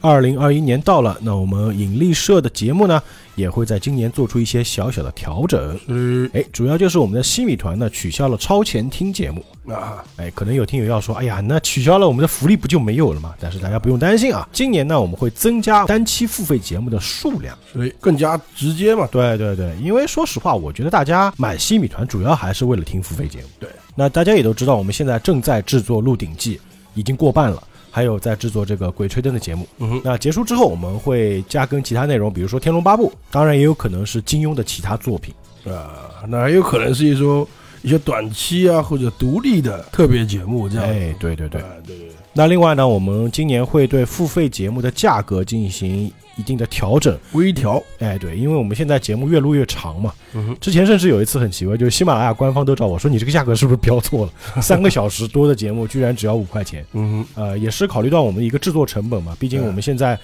二零二一年到了，那我们引力社的节目呢，也会在今年做出一些小小的调整。嗯哎，主要就是我们的西米团呢取消了超前听节目。啊，哎，可能有听友要说，哎呀，那取消了我们的福利不就没有了吗？但是大家不用担心啊，今年呢我们会增加单期付费节目的数量。所以更加直接嘛。对对对，因为说实话，我觉得大家买西米团主要还是为了听付费节目。对，那大家也都知道，我们现在正在制作《鹿鼎记》，已经过半了。还有在制作这个《鬼吹灯》的节目，嗯哼，那结束之后我们会加更其他内容，比如说《天龙八部》，当然也有可能是金庸的其他作品。啊，那还有可能是一说一些短期啊或者独立的特别节目这样。哎，对对对。啊对对对，那另外呢，我们今年会对付费节目的价格进行一定的调整。微调。哎，对，因为我们现在节目越录越长嘛，嗯哼，之前甚至有一次很奇怪，就是喜马拉雅官方都找我说你这个价格是不是标错了？三个小时多的节目居然只要五块钱。嗯呃，也是考虑到我们一个制作成本嘛，毕竟我们现在，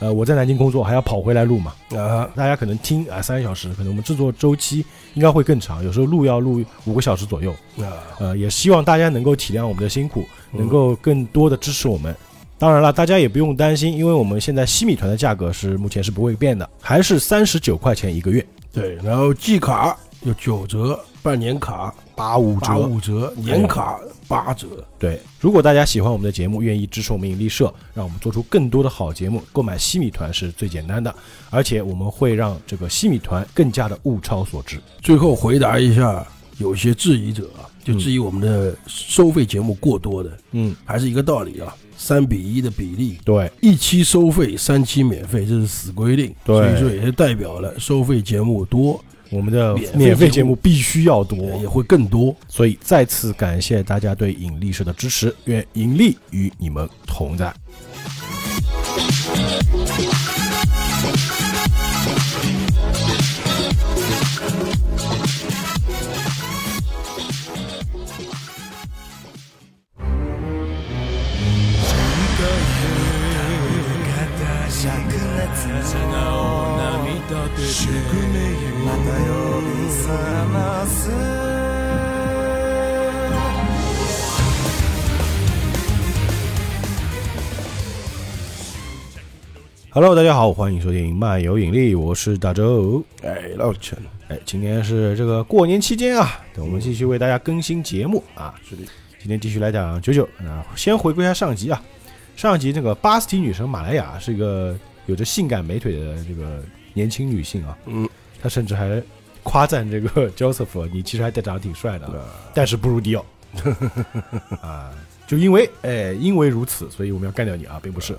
呃，我在南京工作，还要跑回来录嘛。哼，啊，大家可能听啊三个小时，可能我们制作周期应该会更长，有时候录要录五个小时左右。啊，呃，也希望大家能够体谅我们的辛苦，嗯能够更多的支持我们。当然了，大家也不用担心，因为我们现在西米团的价格是目前是不会变的，还是三十九块钱一个月，对，然后季卡有九折，半年卡八五八折。五折，年卡八折。对，如果大家喜欢我们的节目，愿意支持我们引力社，让我们做出更多的好节目，购买西米团是最简单的，而且我们会让这个西米团更加的物超所值。最后回答一下，有些质疑者啊，就质疑我们的收费节目过多的，嗯，还是一个道理啊，三比一的比例，对，一期收费，三期免费，这是死规定。对所以说也是代表了收费节目多，我们的免费节目必须要多，也会更多。所以再次感谢大家对引力社的支持，愿引力与你们同在。Hello，大家好，欢迎收听漫游引力，我是大周。哎，老陈，哎，今天是这个过年期间啊，我们继续为大家更新节目啊。是的，今天继续来讲九九啊，先回归一下上集啊。上集这个巴斯提女神马莱亚是一个有着性感美腿的这个年轻女性啊，嗯，她甚至还夸赞这个 Joseph，你其实还长得挺帅的但是不如迪奥 啊。就因为哎，因为如此，所以我们要干掉你啊，并不是。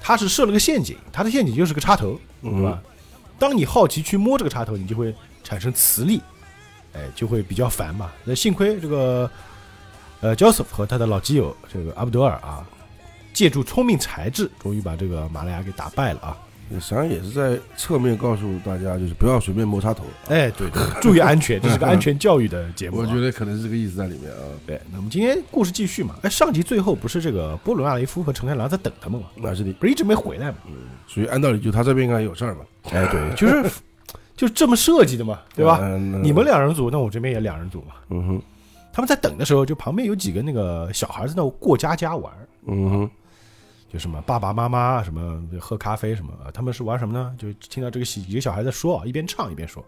他是设了个陷阱，他的陷阱就是个插头，对吧？当你好奇去摸这个插头，你就会产生磁力，哎，就会比较烦嘛。那幸亏这个呃 Joseph 和他的老基友这个阿布德尔啊，借助聪明才智，终于把这个马莱亚给打败了啊！实际上也是在侧面告诉大家，就是不要随便摸插头。哎，对对，注意安全，这是个安全教育的节目、啊。我觉得可能是这个意思在里面啊。对。那么今天故事继续嘛？哎，上集最后不是这个波伦阿雷夫和陈开朗在等他们嘛？那是的，不是一直没回来嘛？属于按道理就他这边应该有事儿嘛，哎，对，就是 就这么设计的嘛，对吧？嗯你们，两人组，那我这边也两人组嘛。嗯哼，他们在等的时候，就旁边有几个那个小孩在那过家家玩，嗯哼，就什么爸爸妈妈什么喝咖啡什么，啊他们是玩什么呢？就听到这个几几个小孩在说啊，一边唱一边说：“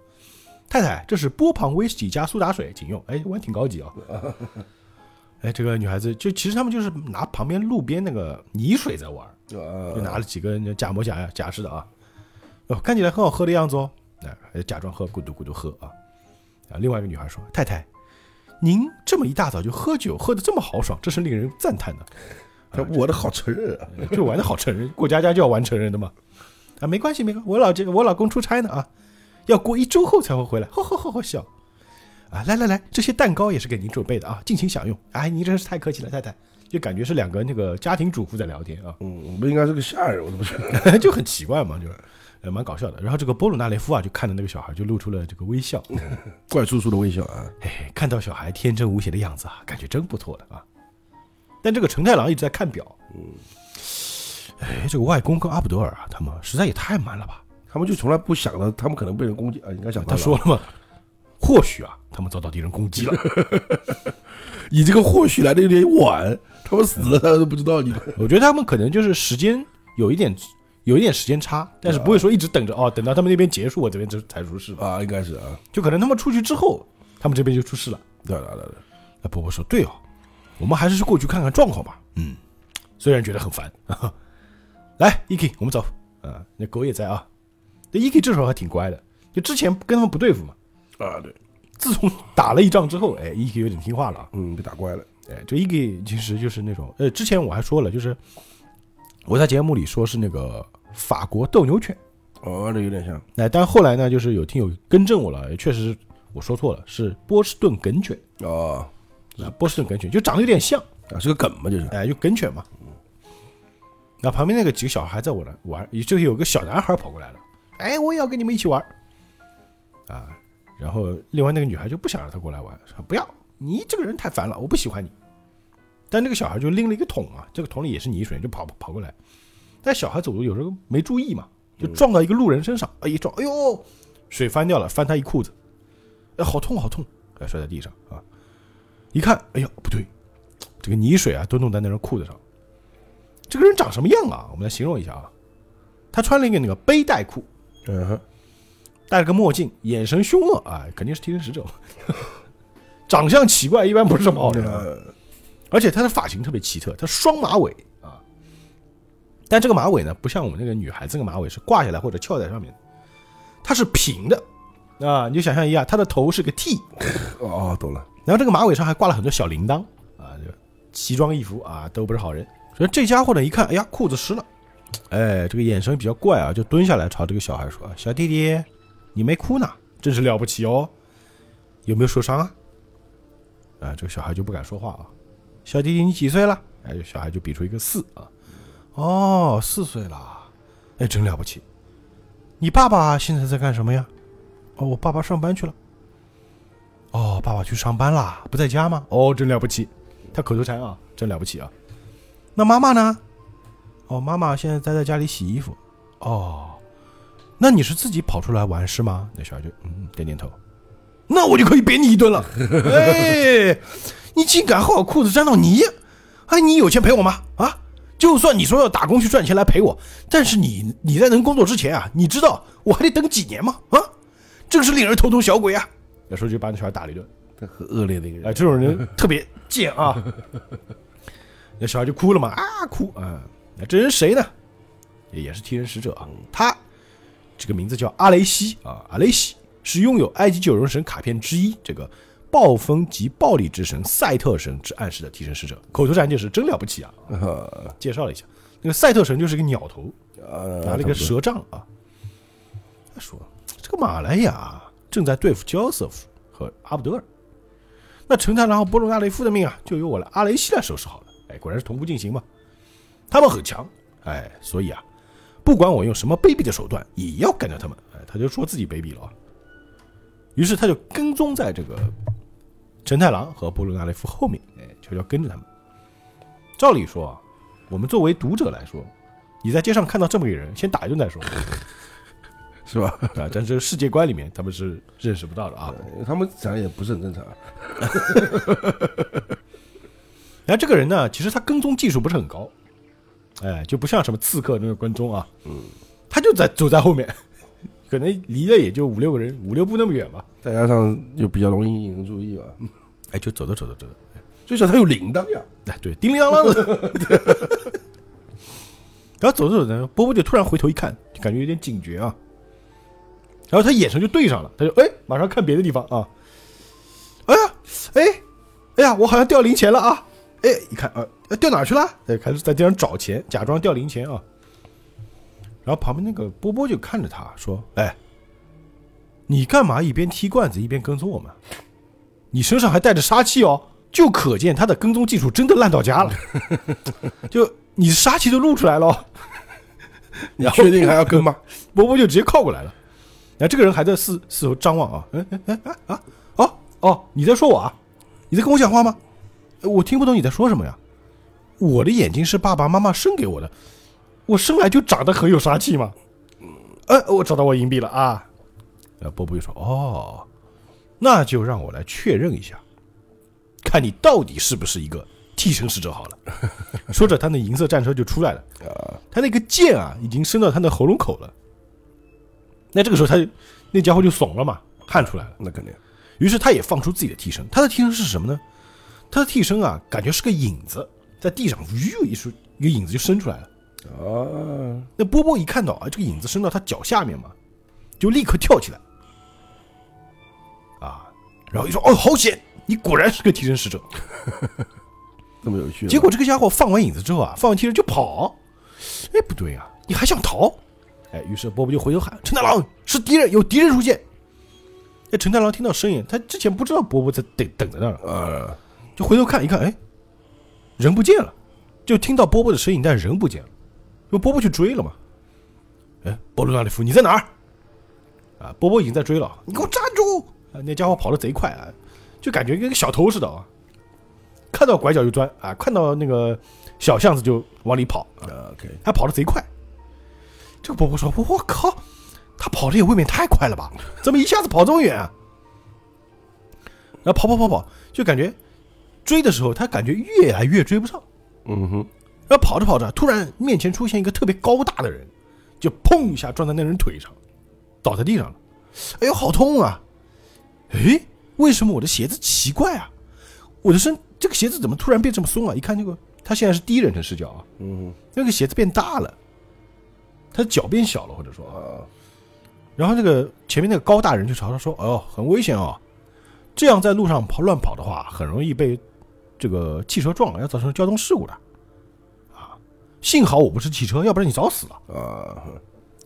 太太，这是波旁威士忌加苏打水，请用。”哎，玩挺高级啊。哎，这个女孩子就其实他们就是拿旁边路边那个泥水在玩就拿了几个假模假样假式的啊，哦，看起来很好喝的样子哦，哎，还假装喝，咕嘟咕嘟喝啊。啊，另外一个女孩说：“太太，您这么一大早就喝酒，喝的这么豪爽，这是令人赞叹的。他我的好承认啊，就玩的好成人，过家家就要玩成人的嘛。啊，没关系，没关系，我老这个我老公出差呢啊，要过一周后才会回来，呵呵呵呵笑。啊，来来来，这些蛋糕也是给您准备的啊，尽情享用。哎，您真是太客气了，太太。就感觉是两个那个家庭主妇在聊天啊，嗯，不应该是个下人，我怎么觉得。就很奇怪嘛，就是呃蛮搞笑的。然后这个波鲁纳雷夫啊，就看着那个小孩，就露出了这个微笑。怪叔叔的微笑啊，哎，看到小孩天真无邪的样子啊，感觉真不错的啊。但这个陈太郎一直在看表，嗯，哎，这个外公跟阿卜德尔啊，他们实在也太慢了吧？他们就从来不想着他们可能被人攻击啊，应该想他说了嘛，或许啊，他们遭到敌人攻击了。你这个或许来的有点晚，他们死了他都不知道你。我觉得他们可能就是时间有一点有一点时间差，但是不会说一直等着哦，等到他们那边结束，我这边就才出事吧？啊，应该是啊，就可能他们出去之后，他们这边就出事了。对对对对，那伯伯说：“对哦，我们还是去过去看看状况吧。”嗯，虽然觉得很烦。来，Eki，我们走。啊，那狗也在啊。那 Eki 这时候还挺乖的，就之前跟他们不对付嘛。啊对，自从打了一仗之后，哎，Eki 有点听话了啊。嗯，被打乖了，哎，这 Eki 其实就是那种，呃，之前我还说了，就是我在节目里说是那个法国斗牛犬。哦，这有点像，哎，但后来呢，就是有听友更正我了，也确实我说错了，是波士顿梗犬。哦，啊，波士顿梗犬就长得有点像，啊，是个梗嘛，就是，哎，就梗犬嘛。那旁边那个几个小孩在我那玩，也就有个小男孩跑过来了，哎，我也要跟你们一起玩，啊，然后另外那个女孩就不想让他过来玩，说不要，你这个人太烦了，我不喜欢你。但那个小孩就拎了一个桶啊，这个桶里也是泥水，就跑跑过来。但小孩走路有时候没注意嘛，就撞到一个路人身上，哎，一撞，哎呦，水翻掉了，翻他一裤子，哎，好痛好痛，哎，摔在地上啊。一看，哎呀，不对，这个泥水啊都弄在那人裤子上。这个人长什么样啊？我们来形容一下啊。他穿了一个那个背带裤，嗯哼，戴了个墨镜，眼神凶恶啊，肯定是替身使者。长相奇怪，一般不是好人而且他的发型特别奇特，他双马尾啊。但这个马尾呢，不像我们那个女孩子那个马尾是挂下来或者翘在上面，它是平的啊。你就想象一下，他的头是个 T，哦，懂了，然后这个马尾上还挂了很多小铃铛啊，这个奇装异服啊，都不是好人。所以这家伙呢，一看，哎呀，裤子湿了，哎，这个眼神比较怪啊，就蹲下来朝这个小孩说：“小弟弟，你没哭呢，真是了不起哦，有没有受伤啊？”啊，这个小孩就不敢说话啊。小弟弟，你几岁了？哎，小孩就比出一个四啊。哦，四岁了，哎，真了不起。你爸爸现在在干什么呀？哦，我爸爸上班去了。哦，爸爸去上班啦，不在家吗？哦，真了不起。他口头禅啊，真了不起啊。那妈妈呢？哦，妈妈现在待在家里洗衣服。哦，那你是自己跑出来玩是吗？那小孩就嗯点点头。那我就可以扁你一顿了。哎，你竟敢和我裤子沾到泥！哎，你有钱赔我吗？啊，就算你说要打工去赚钱来赔我，但是你你在能工作之前啊，你知道我还得等几年吗？啊，真是令人头痛小鬼啊！那时候就把那小孩打了一顿。这很恶劣的一个哎，人，这种人 特别贱啊！那小孩就哭了嘛，啊哭啊！那这人谁呢？也也是替身使者啊。他这个名字叫阿雷西啊，阿雷西是拥有埃及九荣神卡片之一这个暴风及暴力之神赛特神之暗示的替身使者。口头禅就是真了不起啊！呃 介绍了一下，那个赛特神就是个鸟头，呃，拿了一个蛇杖啊。他说：“这个马来亚正在对付焦瑟夫和阿布德尔，那陈太郎和波罗纳雷夫的命啊，就由我来阿雷西来收拾好了。哎，果然是同步进行嘛。他们很强，哎，所以啊，不管我用什么卑鄙的手段，也要干掉他们。哎，他就说自己卑鄙了啊。于是他就跟踪在这个陈太郎和波罗纳雷夫后面，哎，悄悄跟着他们。照理说啊，我们作为读者来说，你在街上看到这么一个人，先打一顿再说。是吧？啊，但是世界观里面他们是认识不到的啊。他们长得也不是很正常，然后这个人呢，其实他跟踪技术不是很高，哎，就不像什么刺客那个跟踪啊，嗯，他就在走在后面，可能离了也就五六个人，五六步那么远吧，再加上又比较容易引人注意吧。哎，就走着走着走着，最少他有铃铛呀，哎，对，叮铃当啷的。然后走着走着，波波就突然回头一看，就感觉有点警觉啊。然后他眼神就对上了，他就哎，马上看别的地方啊。哎呀，哎，哎呀，我好像掉零钱了啊！哎，一看啊，呃掉哪去了？哎，开始在地上找钱，假装掉零钱啊。然后旁边那个波波就看着他说：“哎，你干嘛一边踢罐子一边跟踪我们？你身上还带着杀气哦，就可见他的跟踪技术真的烂到家了。就你杀气都露出来了哦。你确定还要跟吗？波波就直接靠过来了。然后这个人还在四四周张望啊，哎哎哎哎啊哦哦，你在说我啊？你在跟我讲话吗？呃我听不懂你在说什么呀。我的眼睛是爸爸妈妈生给我的，我生来就长得很有杀气嘛。呃，我找到我银币了啊。呃，波波又说：“哦，那就让我来确认一下，看你到底是不是一个替身使者好了。”说着，他那银色战车就出来了。他那个剑啊，已经伸到他的喉咙口了。那这个时候他那家伙就怂了嘛，汗出来了。那肯定，于是他也放出自己的替身。他的替身是什么呢？他的替身啊，感觉是个影子，在地上呜一出，一个影子就伸出来了。啊，那波波一看到啊，这个影子伸到他脚下面嘛，就立刻跳起来，啊，然后一说哦，好险，你果然是个替身使者。这么有趣。结果这个家伙放完影子之后啊，放完替身就跑，哎，不对啊、你还想逃？哎，于是波波就回头喊：“陈太郎，是敌人，有敌人出现。”哎，陈太郎听到声音，他之前不知道波波在等等在那儿，呃，就回头看一看，哎，人不见了，就听到波波的声音，但人不见了，因为波波去追了嘛。哎，波罗纳利夫，你在哪儿？啊，波波已经在追了，你给我站住！啊，那家伙跑得贼快啊，就感觉跟个小偷似的啊，看到拐角就钻啊，看到那个小巷子就往里跑，啊还跑得贼快。这个波波说：“我靠，他跑的也未免太快了吧？怎么一下子跑这么远啊？”然后跑跑跑跑，就感觉追的时候，他感觉越来越追不上。嗯哼，然后跑着跑着，突然面前出现一个特别高大的人，就砰一下撞在那人腿上，倒在地上了。哎呦，好痛啊！哎，为什么我的鞋子奇怪啊？我的身这个鞋子怎么突然变这么松啊？一看这个，他现在是第一人称视角啊，嗯那个鞋子变大了，他的脚变小了，或者说然后那个前面那个高大人就朝他说：“哦，很危险哦，这样在路上跑乱跑的话，很容易被这个汽车撞了，要造成交通事故的。啊，幸好我不是汽车，要不然你早死了。啊，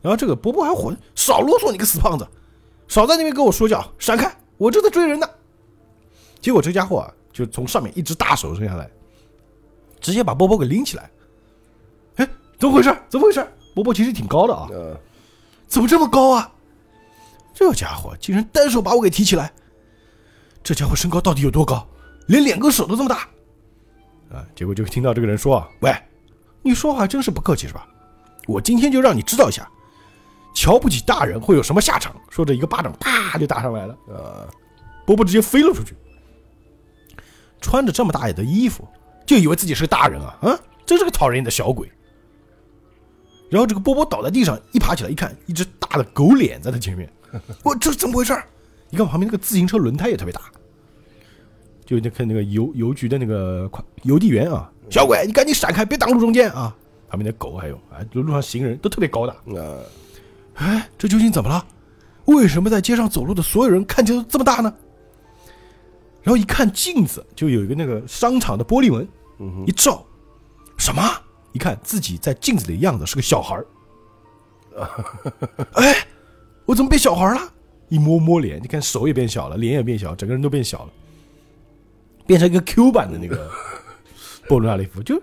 然后这个波波还混，少啰嗦，你个死胖子，少在那边跟我说教，闪开，我正在追人呢。结果这家伙啊，就从上面一只大手伸下来，直接把波波给拎起来。哎，怎么回事？怎么回事？波波其实挺高的啊，呃，怎么这么高啊？这家伙竟然单手把我给提起来，这家伙身高到底有多高？连两个手都这么大啊！结果就听到这个人说啊：“喂，你说话真是不客气是吧？我今天就让你知道一下，瞧不起大人会有什么下场。”说着一个巴掌啪就打上来了，呃，波波直接飞了出去。穿着这么大的衣服，就以为自己是个大人啊啊！真是个讨人厌的小鬼。然后这个波波倒在地上，一爬起来一看，一只大的狗脸在他前面。我这是怎么回事儿？你看旁边那个自行车轮胎也特别大，就那看那个邮邮局的那个快邮递员啊，小鬼，你赶紧闪开，别挡路中间啊！旁边的狗还有啊，就路上行人都特别高大。啊，哎，这究竟怎么了？为什么在街上走路的所有人看起来都这么大呢？然后一看镜子，就有一个那个商场的玻璃门，一照，什么？一看自己在镜子里的样子是个小孩儿。哎，我怎么变小孩了？一摸摸脸，你看手也变小了，脸也变小，整个人都变小了，变成一个 Q 版的那个 波罗纳利夫，就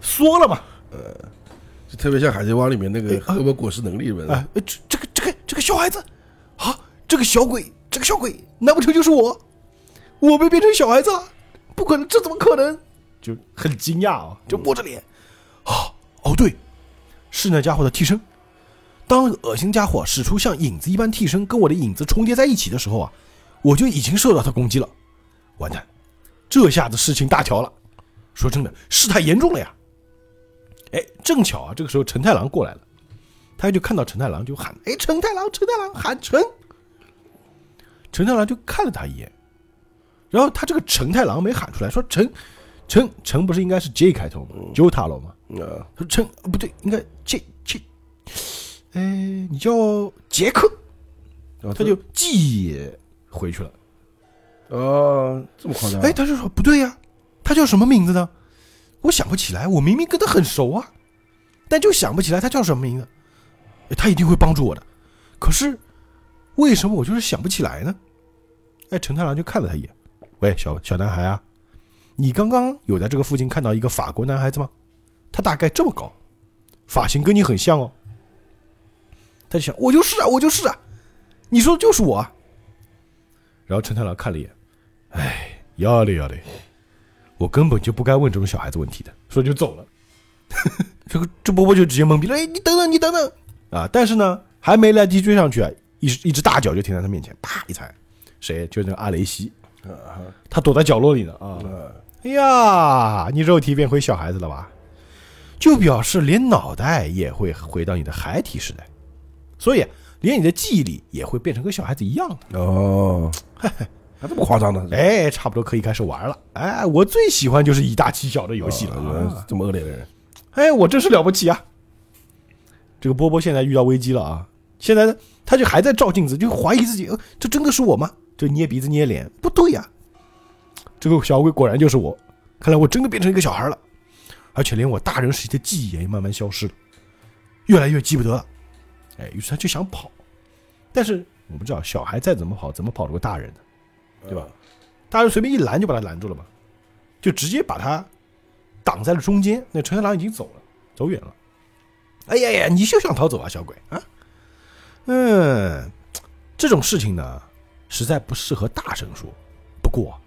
缩了嘛。呃就特别像《海贼王》里面那个哎啊赫伯果实能力人，哎，呃这这个这个这个小孩子，啊，这个小鬼，这个小鬼，难不成就是我？我被变成小孩子了？不可能，这怎么可能？就很惊讶啊，就摸着脸，啊，哦对，是那家伙的替身。当那个恶心家伙使出像影子一般替身跟我的影子重叠在一起的时候啊，我就已经受到他攻击了。完蛋，这下子事情大条了。说真的，事态严重了呀。哎，正巧啊，这个时候陈太郎过来了。他就看到陈太郎就喊：“哎，陈太郎，陈太郎，喊陈！”陈太郎就看了他一眼，然后他这个陈太郎没喊出来，说：“陈，陈，陈不是应该是 J 开头吗？J 塔罗吗？啊，说陈不对，应该杰杰哎，你叫杰克，然后他就记回去了。哦，这么夸张？哎，，他就说不对呀、他叫什么名字呢？我想不起来，我明明跟他很熟啊，但就想不起来他叫什么名字。哎他一定会帮助我的，可是为什么我就是想不起来呢？哎，陈太郎就看了他一眼，喂，小小男孩啊，你刚刚有在这个附近看到一个法国男孩子吗？他大概这么高，发型跟你很像哦。他就想，我就是啊，我就是啊，你说的就是我啊。然后陈太郎看了一眼，哎，要嘞要嘞，我根本就不该问这种小孩子问题的，说就走了。这个这波波就直接懵逼了，哎，你等等，你等等啊！但是呢，还没来得及追上去啊，一一只大脚就停在他面前，啪一踩，谁？就是那个阿雷西，啊他躲在角落里呢啊！啊，哎呀，你肉体变回小孩子了吧？就表示连脑袋也会回到你的孩提时代，所以连你的记忆力也会变成跟小孩子一样的。哦，还这么夸张呢？哎，差不多可以开始玩了。哎，我最喜欢就是以大欺小的游戏了。啊这么恶劣的人，哎，我真是了不起啊！这个波波现在遇到危机了啊！现在呢，他就还在照镜子，就怀疑自己，呃，这真的是我吗？就捏鼻子捏脸，不对呀、这个小鬼果然就是我，看来我真的变成一个小孩了，而且连我大人时期的记忆也慢慢消失了，越来越记不得了。哎，于是他就想跑，但是我们知道，小孩再怎么跑，怎么跑得过大人呢？对吧？大人随便一拦就把他拦住了嘛，就直接把他挡在了中间。那陈太郎已经走了，走远了。哎呀呀，你就想逃走啊，小鬼啊！嗯，这种事情呢，实在不适合大声说。不过，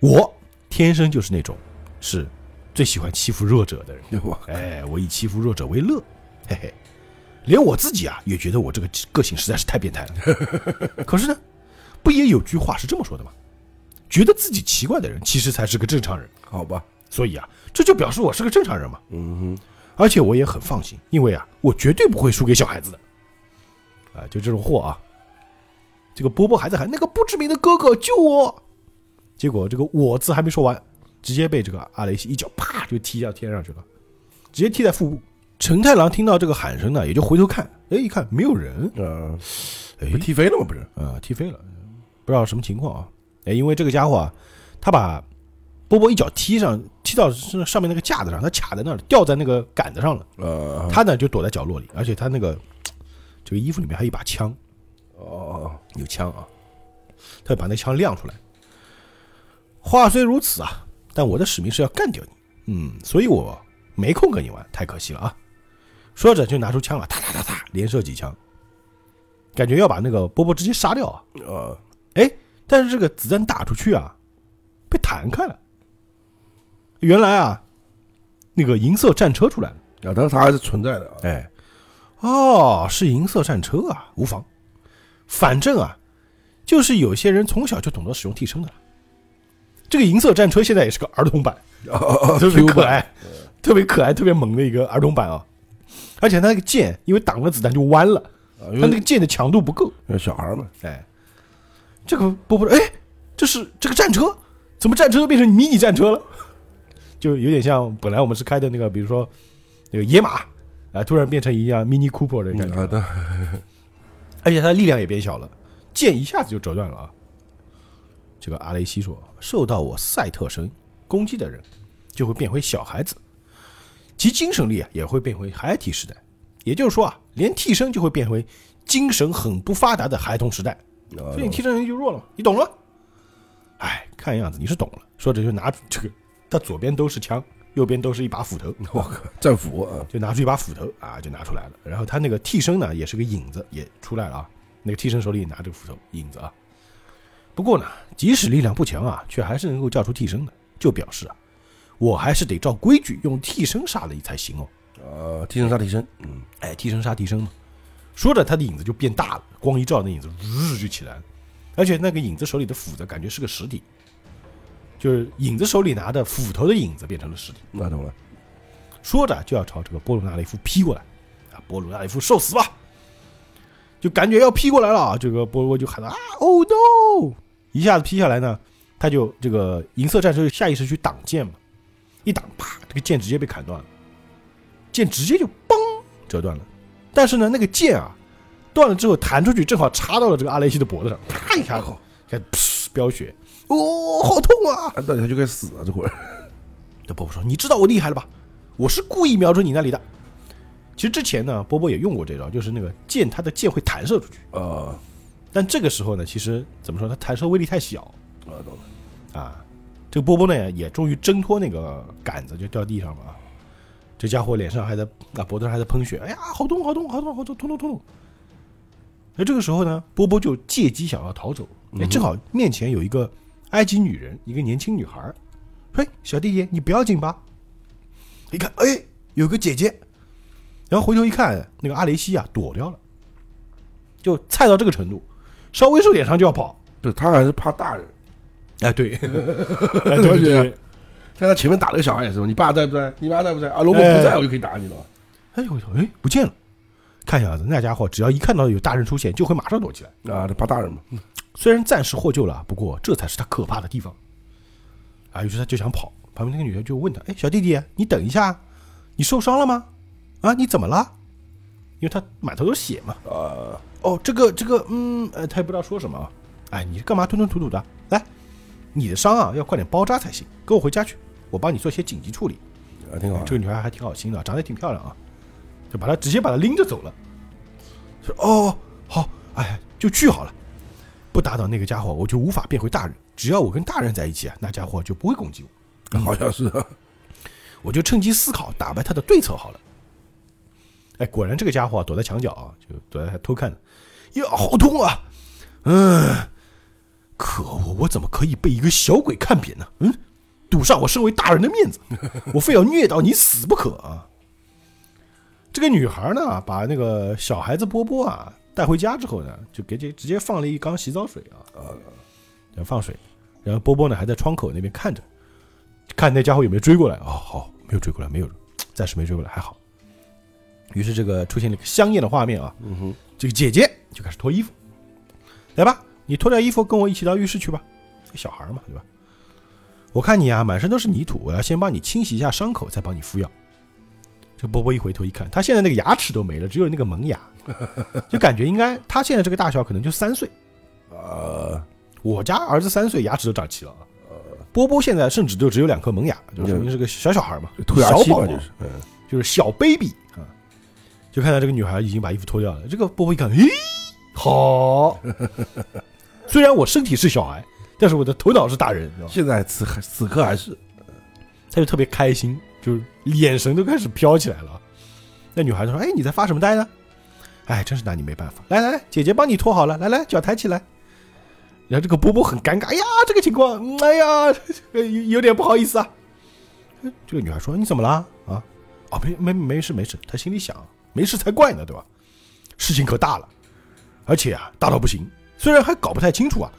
我天生就是那种是最喜欢欺负弱者的人。哎，我以欺负弱者为乐，嘿嘿，连我自己啊也觉得我这个个性实在是太变态了。可是呢，不也有句话是这么说的吗？觉得自己奇怪的人，其实才是个正常人。好吧，所以啊，这就表示我是个正常人嘛。嗯哼而且我也很放心，因为啊，我绝对不会输给小孩子的。啊，就这种货啊，这个波波还在喊那个不知名的哥哥救我，结果这个“我”字还没说完，直接被这个阿雷西一脚啪就踢到天上去了，直接踢在腹部。陈太郎听到这个喊声呢，也就回头看，哎，一看没有人，哼，呃，哎，踢飞了吗？不是，啊，踢飞了，不知道什么情况啊。哎，因为这个家伙啊，他把波波一脚踢上，踢到上上面那个架子上，他卡在那儿，掉在那个杆子上了。呃，他呢就躲在角落里，而且他那个这个衣服里面还有一把枪，哦，有枪啊，他就把那枪亮出来。话虽如此啊，但我的使命是要干掉你，嗯，所以我没空跟你玩，太可惜了啊。说着就拿出枪了，哒哒哒哒，连射几枪，感觉要把那个波波直接杀掉啊。呃，哎，但是这个子弹打出去啊，被弹开了。原来啊，那个银色战车出来了。啊，但是它还是存在的啊，哎，哦，是银色战车啊，无妨。反正啊，就是有些人从小就懂得使用替身的了。这个银色战车现在也是个儿童版，哦特别可爱，特别可爱、特别萌的一个儿童版啊。而且它那个剑，因为挡了子弹就弯了，它那个剑的强度不够。小孩嘛，哎，这个波波，哎，这是这个战车，怎么战车变成迷你战车了？就有点像本来我们是开的那个，比如说那个野马，啊、突然变成一辆 Mini Cooper 的感觉，啊，对，而且它的力量也变小了，剑一下子就折断了啊。这个阿雷西说，受到我赛特神攻击的人，就会变回小孩子，其精神力啊也会变回孩提时代。也就是说啊，连替身就会变回精神很不发达的孩童时代。啊所以你替身能力就弱了嘛，你懂了？哎，看样子你是懂了。说着就拿这个，他左边都是枪，右边都是一把斧头，我靠，战斧啊，就拿出一把斧头啊，就拿出来了。然后他那个替身呢，也是个影子，也出来了啊。那个替身手里拿着个斧头，影子啊。不过呢，即使力量不强啊，却还是能够叫出替身的，就表示啊，我还是得照规矩用替身杀了你才行哦。呃，替身杀替身，嗯，哎，替身杀替身嘛。说着，他的影子就变大了，光一照，那影子日就起来了，而且那个影子手里的斧子感觉是个实体，就是影子手里拿的斧头的影子变成了实体。那懂了，说着就要朝这个波鲁纳雷夫劈过来，啊，波鲁纳雷夫受死吧！就感觉要劈过来了啊，这个波罗就喊道啊，Oh no！一下子劈下来呢，他就这个银色战车下意识去挡剑嘛，一挡，啪，这个剑直接被砍断了，剑直接就嘣折断了。但是呢，那个剑啊，断了之后弹出去，正好插到了这个阿雷西的脖子上，啪一下子，开始噗飙血，哦，好痛啊！按道理他就该死啊，这会儿，这波波说：“你知道我厉害了吧？我是故意瞄准你那里的。”其实之前呢，波波也用过这招，就是那个剑，它的剑会弹射出去。啊，但这个时候呢，其实怎么说，它弹射威力太小啊，懂了，啊。这个波波呢，也终于挣脱那个杆子，就掉地上了啊。这家伙脸上还在啊，脖子上还在喷血，哎呀，好痛，好痛，好痛，好痛，痛痛痛痛。那这个时候呢，波波就借机想要逃走，哎，正好面前有一个埃及女人，一个年轻女孩儿，嘿，小弟弟，你不要紧吧？一看，哎，有个姐姐，然后回头一看，那个阿雷西啊躲掉了，就菜到这个程度，稍微受点伤就要跑。对他还是怕大人，哎，对，哎 对对对，像他前面打了个小孩也是，你爸在不在？你妈在不在？啊，如果不在，我就可以打你了。哎呦，哎，不见了！看小子，那家伙只要一看到有大人出现，就会马上躲起来。啊，他怕大人嘛。虽然暂时获救了，不过这才是他可怕的地方。啊，于是他就想跑，旁边那个女的就问他：“哎，小弟弟，你等一下，你受伤了吗？啊，你怎么了？”因为他满头都血嘛。呃，哦，这个这个，嗯，呃，他也不知道说什么啊。哎，你干嘛吞吞吐吐的？来，你的伤啊，要快点包扎才行。跟我回家去，我帮你做些紧急处理。啊，挺好。这个女孩还挺好心的，长得也挺漂亮啊，就把她直接把她拎着走了。说哦，好，哎，就去好了。不打倒那个家伙，我就无法变回大人。只要我跟大人在一起啊，那家伙就不会攻击我。好像是，我就趁机思考打败他的对策好了。哎，果然这个家伙躲在墙角啊，就躲在偷看。呀，好痛啊！嗯，可恶，我怎么可以被一个小鬼看扁呢？嗯，赌上我身为大人的面子，我非要虐到你死不可啊！这个女孩呢，把那个小孩子波波啊。带回家之后呢，就给这直接放了一缸洗澡水啊，呃，放水，然后波波呢还在窗口那边看着，看那家伙有没有追过来。哦，好，没有追过来，没有，暂时没追过来，还好。于是这个出现了一个香艳的画面啊，嗯哼，这个姐姐就开始脱衣服，来吧，你脱掉衣服跟我一起到浴室去吧，小孩嘛，对吧？我看你啊满身都是泥土，我要先帮你清洗一下伤口，再帮你敷药。这波波一回头一看，他现在那个牙齿都没了，只有那个门牙。就感觉应该他现在这个大小可能就三岁，呃，我家儿子三岁牙齿都长齐了，呃，波波现在甚至就只有两颗门牙，就说明是个小小孩嘛，小宝就是，嗯，就是小 baby 啊，就看到这个女孩已经把衣服脱掉了，这个波波一看，咦，好，虽然我身体是小孩，但是我的头脑是大人，现在此此刻还是，他就特别开心，就是眼神都开始飘起来了。那女孩子说：“哎，你在发什么呆呢？”哎，真是拿你没办法。来来来，姐姐帮你脱好了。来来，脚抬起来。然后这个波波很尴尬，哎呀，这个情况，哎呀，有有点不好意思啊。这个女孩说：“你怎么了？啊？哦，没没没事没事。”她心里想：没事才怪呢，对吧？事情可大了，而且啊，大到不行。虽然还搞不太清楚啊，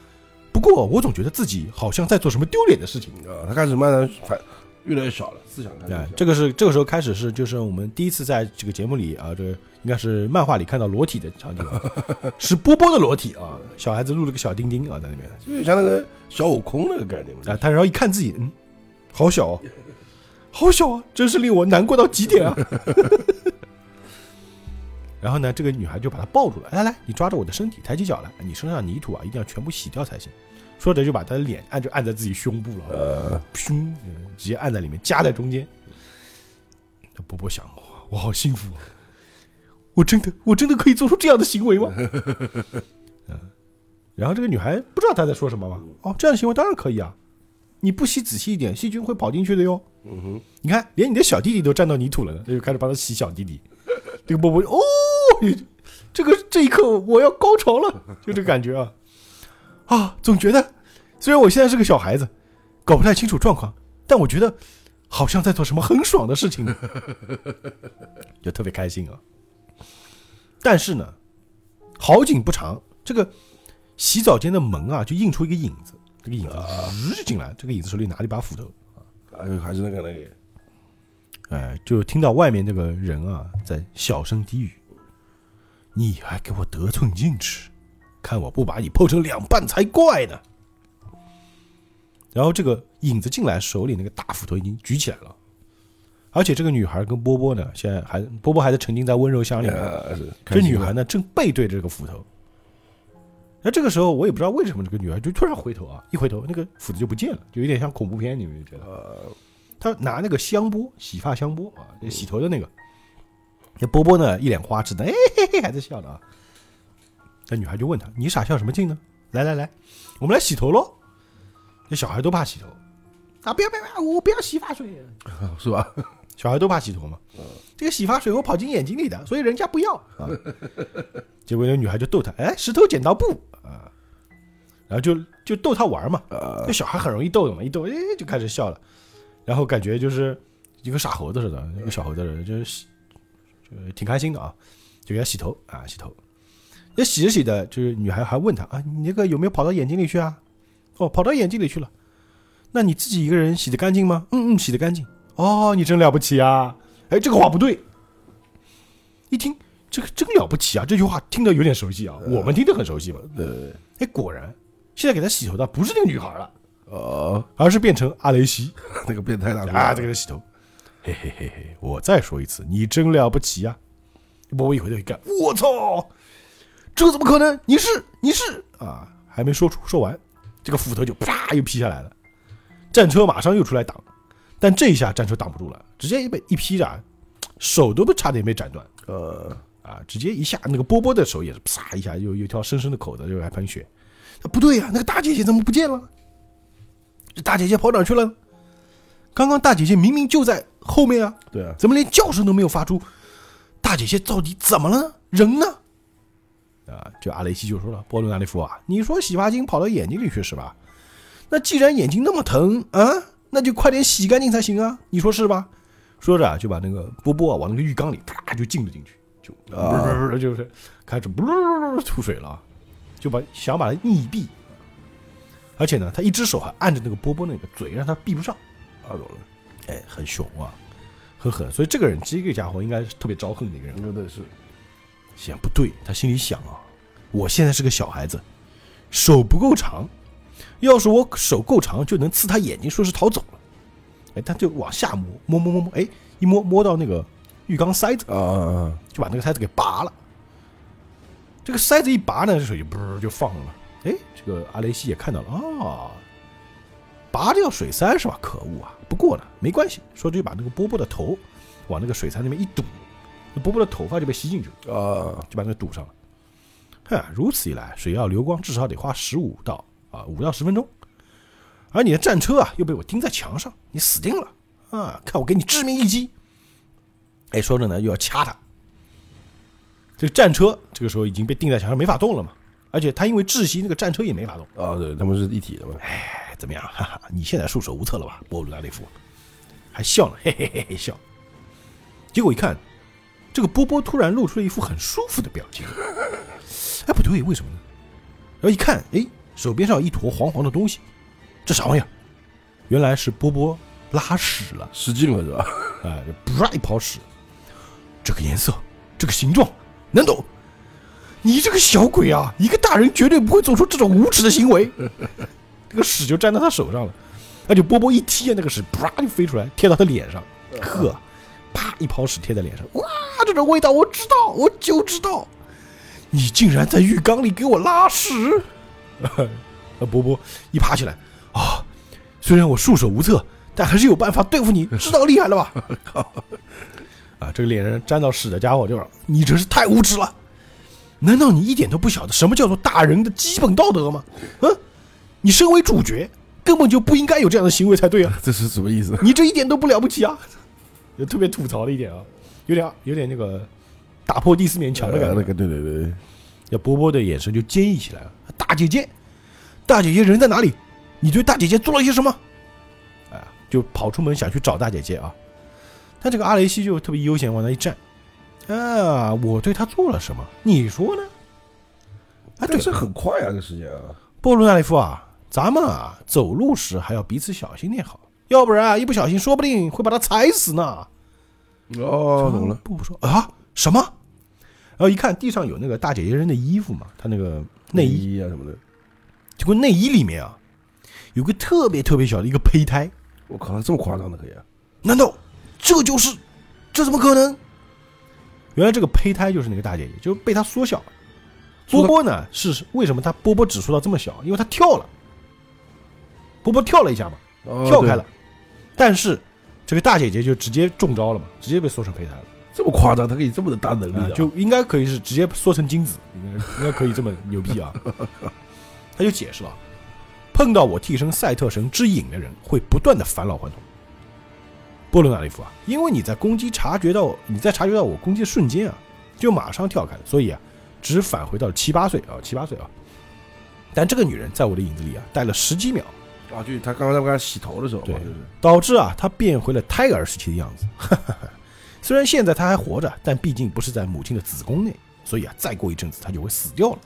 不过我总觉得自己好像在做什么丢脸的事情啊。他开始慢慢反。越来越小了，思想对，这个是这个时候开始是就是我们第一次在这个节目里啊，这应该是漫画里看到裸体的场景，是波波的裸体啊，小孩子录了个小丁丁啊在那边，就像那个小悟空那个概念啊，他然后一看自己，嗯，好小啊，好小啊，真是令我难过到极点啊。然后呢，这个女孩就把他抱住了，来来，你抓着我的身体，抬起脚来，你身上泥土啊一定要全部洗掉才行。说着就把他的脸按就按在自己胸部了，呃，胸直接按在里面，夹在中间。波波想，我好幸福，我真的我真的可以做出这样的行为吗？嗯，然后这个女孩不知道他在说什么吗？哦，这样的行为当然可以啊，你不洗仔细一点，细菌会跑进去的哟。嗯哼，你看，连你的小弟弟都沾到泥土了，他就开始帮他洗小弟弟。这个波波哦，这个这一刻我要高潮了，就这感觉啊。啊，总觉得虽然我现在是个小孩子，搞不太清楚状况，但我觉得好像在做什么很爽的事情，就特别开心啊。但是呢，好景不长，这个洗澡间的门啊，就映出一个影子，这个影子日进来，这个影子手里拿了一把斧头啊，还是那个那个，哎，就听到外面那个人啊在小声低语：“你还给我得寸进尺！”看我不把你剖成两半才怪呢！然后这个影子进来，手里那个大斧头已经举起来了，而且这个女孩跟波波呢，现在还波波还在沉浸在温柔乡里面，这女孩呢正背对着这个斧头。那这个时候我也不知道为什么这个女孩就突然回头啊，一回头那个斧子就不见了，就有点像恐怖片，你们觉得？她拿那个香波，洗发香波啊，洗头的那个。那波波呢一脸花痴的，哎嘿嘿，还在笑呢啊。那女孩就问他：“你傻笑什么劲呢？来来来，我们来洗头喽！”那小孩都怕洗头啊！不要不要，我不要洗发水，是吧？小孩都怕洗头嘛。这个洗发水我跑进眼睛里的，所以人家不要 啊。结果那女孩就逗他：“哎，石头剪刀布啊！”然后就就逗他玩嘛。那小孩很容易逗的嘛，一逗哎就开始笑了，然后感觉就是一个傻猴子似的，一个小猴子就是就挺开心的啊，就给他洗头啊，洗头。那洗着洗的，就是女孩还问他啊，你那个有没有跑到眼睛里去啊？哦，跑到眼睛里去了。那你自己一个人洗得干净吗？嗯嗯，洗得干净。哦，你真了不起啊！哎，这个话不对。一听这个真了不起啊，这句话听得有点熟悉啊，我们听得很熟悉嘛。对，哎，果然，现在给他洗头的不是那个女孩了，哦，而是变成阿雷西 那个变态大叔啊，这个人洗头。嘿嘿嘿嘿，我再说一次，你真了不起啊！波波一回头一看，我操，这怎么可能？你是你是啊，还没说出说完，这个斧头就啪又劈下来了，战车马上又出来挡，但这一下战车挡不住了，直接被一劈斩，手都被差点被斩断。呃，啊，直接一下，那个波波的手也是啪一下，有有条深深的口子，就来喷血。啊不对呀、那个大姐姐怎么不见了？这大姐姐跑哪去了？刚刚大姐姐明明就在后面啊，对啊，怎么连叫声都没有发出？大姐姐到底怎么了呢？人呢？啊，这阿雷西就说了：“波伦纳利夫啊，你说洗发精跑到眼睛里去是吧？那既然眼睛那么疼啊，那就快点洗干净才行啊，你说是吧？”说着啊，就把那个波波啊往那个浴缸里啪就浸了进去，就啊就是开始不吐水了，就把想把它溺毙，而且呢，他一只手还按着那个波波那个嘴，让他闭不上。啊懂了，哎，很凶啊，很狠。所以这个人，这个家伙应该是特别招恨的一个人。真的是，想不对，他心里想啊，我现在是个小孩子，手不够长，要是我手够长，就能刺他眼睛，说是逃走了。哎，他就往下摸，摸摸摸摸，哎，一摸摸到那个浴缸塞子，啊啊啊，就把那个塞子给拔了。这个塞子一拔呢，这手就噗就放了。哎，这个阿雷西也看到了啊，拔掉水塞是吧？可恶啊！不过呢，没关系，说着就把那个波波的头往那个水塞那边一堵，那波波的头发就被吸进去了。啊，就把那个堵上了。哼，如此一来，水要流光至少得花十五到啊五到十分钟，而你的战车啊又被我钉在墙上，你死定了啊！看我给你致命一击！哎，说着呢又要掐他。这个战车这个时候已经被钉在墙上，没法动了嘛。而且他因为窒息，那个战车也没法动。啊，对，他们是一体的嘛，哎，怎么样？哈哈，你现在束手无策了吧，波鲁纳雷夫？还笑呢，嘿嘿嘿嘿笑。结果一看，这个波波突然露出了一副很舒服的表情。哎，不对，为什么呢？然后一看，哎，手边上有一坨黄黄的东西，这啥玩意儿？原来是波波拉屎了。失禁了是吧？哎，就啪一泡屎，这个颜色，这个形状，难道你这个小鬼啊？一个大人绝对不会做出这种无耻的行为。这个屎就粘到他手上了，而且波波一踢，那个屎啪就飞出来，贴到他脸上，呵，啪一泡屎贴在脸上，哇，这种味道我知道，我就知道，你竟然在浴缸里给我拉屎！那波波一爬起来，啊，虽然我束手无策，但还是有办法对付你，知道厉害了吧？啊，这个脸上沾到屎的家伙就说：“你真是太无耻了！难道你一点都不晓得什么叫做大人的基本道德吗？嗯，你身为主角，根本就不应该有这样的行为才对啊！这是什么意思？你这一点都不了不起啊！就特别吐槽的一点啊，有点有点那个打破第四面墙的感觉。呃那个对对对，那波波的眼神就坚毅起来了。大姐姐，大姐姐人在哪里？你对大姐姐做了些什么？哎，就跑出门想去找大姐姐啊。但这个阿雷西就特别悠闲往那一站，啊，我对他做了什么？你说呢？啊，对但，是很快啊，这时间啊，波鲁纳利夫啊，咱们啊走路时还要彼此小心点好，要不然啊一不小心说不定会把他踩死呢。哦，懂了，不不说啊什么？然后一看地上有那个大姐姐扔的衣服嘛，她那个内衣，啊什么的，结果内衣里面啊有个特别特别小的一个胚胎，我靠，这么夸张的可以啊？难道这就是？这怎么可能？原来这个胚胎就是那个大姐姐，就被她缩小了。波波呢是为什么他波波只缩到这么小？因为他跳了，波波跳了一下嘛，哦跳开了，但是这个大姐姐就直接中招了嘛，直接被缩成胚胎了。这么夸张，她可以这么的大能力啊啊？，就应该可以是直接缩成精子，应该应该可以这么牛逼啊！他就解释了，碰到我替身赛特神之影的人会不断的返老还童。波罗纳利夫啊，因为你在攻击察觉到你在察觉到我攻击的瞬间啊，就马上跳开了，所以啊，只返回到了七八岁啊，七八岁啊。但这个女人在我的影子里啊，待了十几秒，啊，就他刚刚在帮他洗头的时候嘛，对就是导致啊，他变回了胎儿时期的样子。虽然现在他还活着，但毕竟不是在母亲的子宫内，所以啊，再过一阵子他就会死掉了。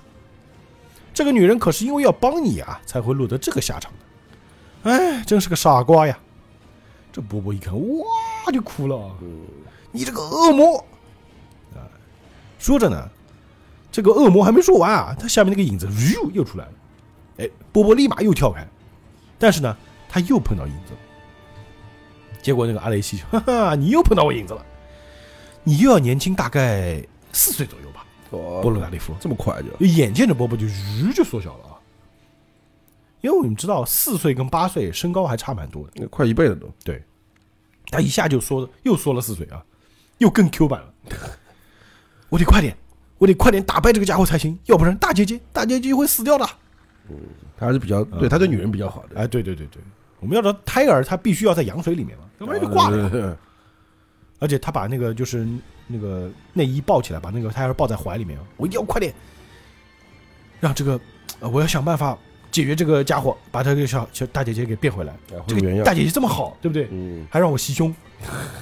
这个女人可是因为要帮你啊，才会落得这个下场的。哎，真是个傻瓜呀！这波波一看，哇，就哭了啊！你这个恶魔啊！说着呢，这个恶魔还没说完啊，他下面那个影子咻又出来了。哎，波波立马又跳开，但是呢，他又碰到影子了。结果那个阿雷西，哈哈，你又碰到我影子了，你又要年轻大概四岁左右吧？哦波罗达利夫，这么快就就眼见着波波就鱼就缩小了啊。因为我们知道四岁跟八岁身高还差蛮多的，快一倍了都。对，他一下就缩又缩了四岁啊，又更 Q 版了。我得快点，我得快点打败这个家伙才行，要不然大姐姐大姐姐会死掉的。他还是比较对他对女人比较好的，哎，对对对对，我们要知道胎儿他必须要在羊水里面嘛，要不然就挂了。而且他把那个就是那个内衣抱起来，把那个胎儿抱在怀里面，我一定要快点，让这个呃我要想办法解决这个家伙，把他这个小小大姐姐给变回来。对，这会原样。个大姐姐这么好，对不对？嗯，还让我吸胸，